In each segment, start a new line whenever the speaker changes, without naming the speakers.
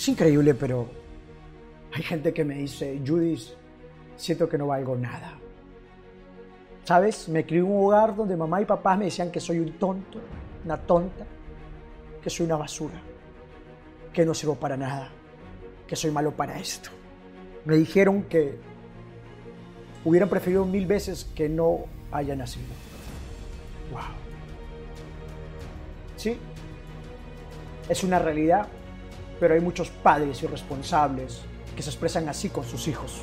Es increíble, pero hay gente que me dice, Judith, siento que no valgo nada. ¿Sabes? Me crié en un hogar donde mamá y papá me decían que soy un tonto, una tonta, que soy una basura, que no sirvo para nada, que soy malo para esto. Me dijeron que hubieran preferido mil veces que no haya nacido. Wow. Sí, es una realidad, pero hay muchos padres irresponsables que se expresan así con sus hijos.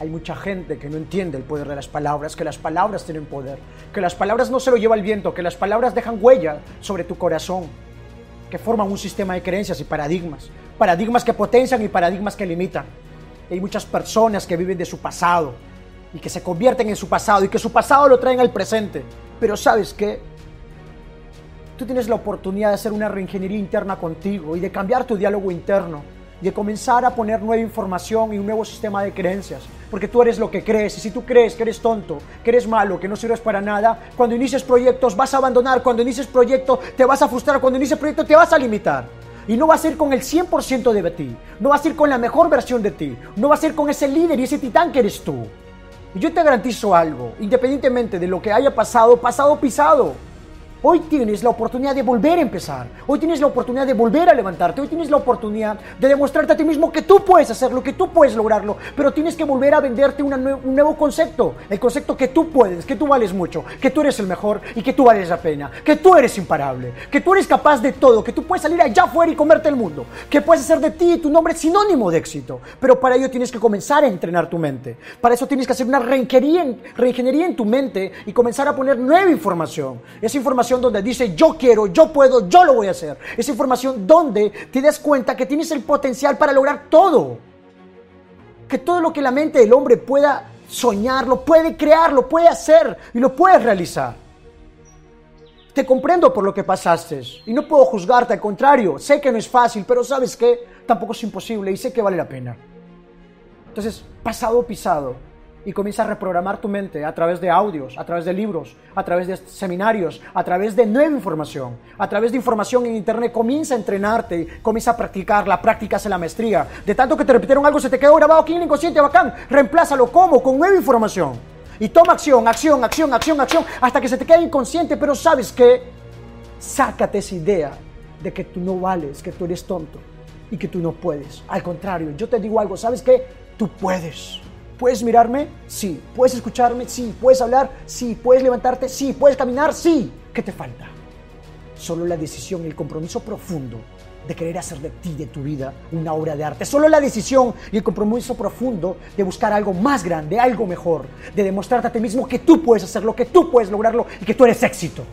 Hay mucha gente que no entiende el poder de las palabras, que las palabras tienen poder, que las palabras no se lo lleva el viento, que las palabras dejan huella sobre tu corazón, que forman un sistema de creencias y paradigmas, paradigmas que potencian y paradigmas que limitan. Hay muchas personas que viven de su pasado y que se convierten en su pasado y que su pasado lo traen al presente. Pero sabes qué? Tú tienes la oportunidad de hacer una reingeniería interna contigo y de cambiar tu diálogo interno de comenzar a poner nueva información y un nuevo sistema de creencias. Porque tú eres lo que crees. Y si tú crees que eres tonto, que eres malo, que no sirves para nada, cuando inicies proyectos vas a abandonar. Cuando inicies proyecto te vas a frustrar. Cuando inicies proyecto te vas a limitar. Y no vas a ir con el 100% de ti. No vas a ir con la mejor versión de ti. No vas a ir con ese líder y ese titán que eres tú. Y yo te garantizo algo. Independientemente de lo que haya pasado, pasado pisado. Hoy tienes la oportunidad de volver a empezar. Hoy tienes la oportunidad de volver a levantarte. Hoy tienes la oportunidad de demostrarte a ti mismo que tú puedes hacerlo, que tú puedes lograrlo. Pero tienes que volver a venderte un nuevo concepto. El concepto que tú puedes, que tú vales mucho, que tú eres el mejor y que tú vales la pena. Que tú eres imparable. Que tú eres capaz de todo. Que tú puedes salir allá afuera y comerte el mundo. Que puedes hacer de ti tu nombre sinónimo de éxito. Pero para ello tienes que comenzar a entrenar tu mente. Para eso tienes que hacer una reingeniería reingeniería en tu mente y comenzar a poner nueva información. Esa información donde dice yo quiero, yo puedo, yo lo voy a hacer. Esa información donde te das cuenta que tienes el potencial para lograr todo. Que todo lo que la mente del hombre pueda soñar, lo puede crear, lo puede hacer y lo puede realizar. Te comprendo por lo que pasaste y no puedo juzgarte, al contrario, sé que no es fácil, pero sabes que tampoco es imposible y sé que vale la pena. Entonces, pasado pisado, y comienza a reprogramar tu mente a través de audios, a través de libros, a través de seminarios, a través de nueva información, a través de información en internet. Comienza a entrenarte, comienza a practicar. La práctica hace la maestría. De tanto que te repitieron algo, se te quedó grabado aquí en el inconsciente, bacán. Reemplázalo como con nueva información. Y toma acción, acción, acción, acción, acción, hasta que se te quede inconsciente. Pero sabes que, sácate esa idea de que tú no vales, que tú eres tonto y que tú no puedes. Al contrario, yo te digo algo, ¿sabes qué? Tú puedes. ¿Puedes mirarme? Sí. ¿Puedes escucharme? Sí. ¿Puedes hablar? Sí. ¿Puedes levantarte? Sí. ¿Puedes caminar? Sí. ¿Qué te falta? Solo la decisión y el compromiso profundo de querer hacer de ti, de tu vida, una obra de arte. Solo la decisión y el compromiso profundo de buscar algo más grande, algo mejor, de demostrarte a ti mismo que tú puedes hacerlo, que tú puedes lograrlo y que tú eres éxito.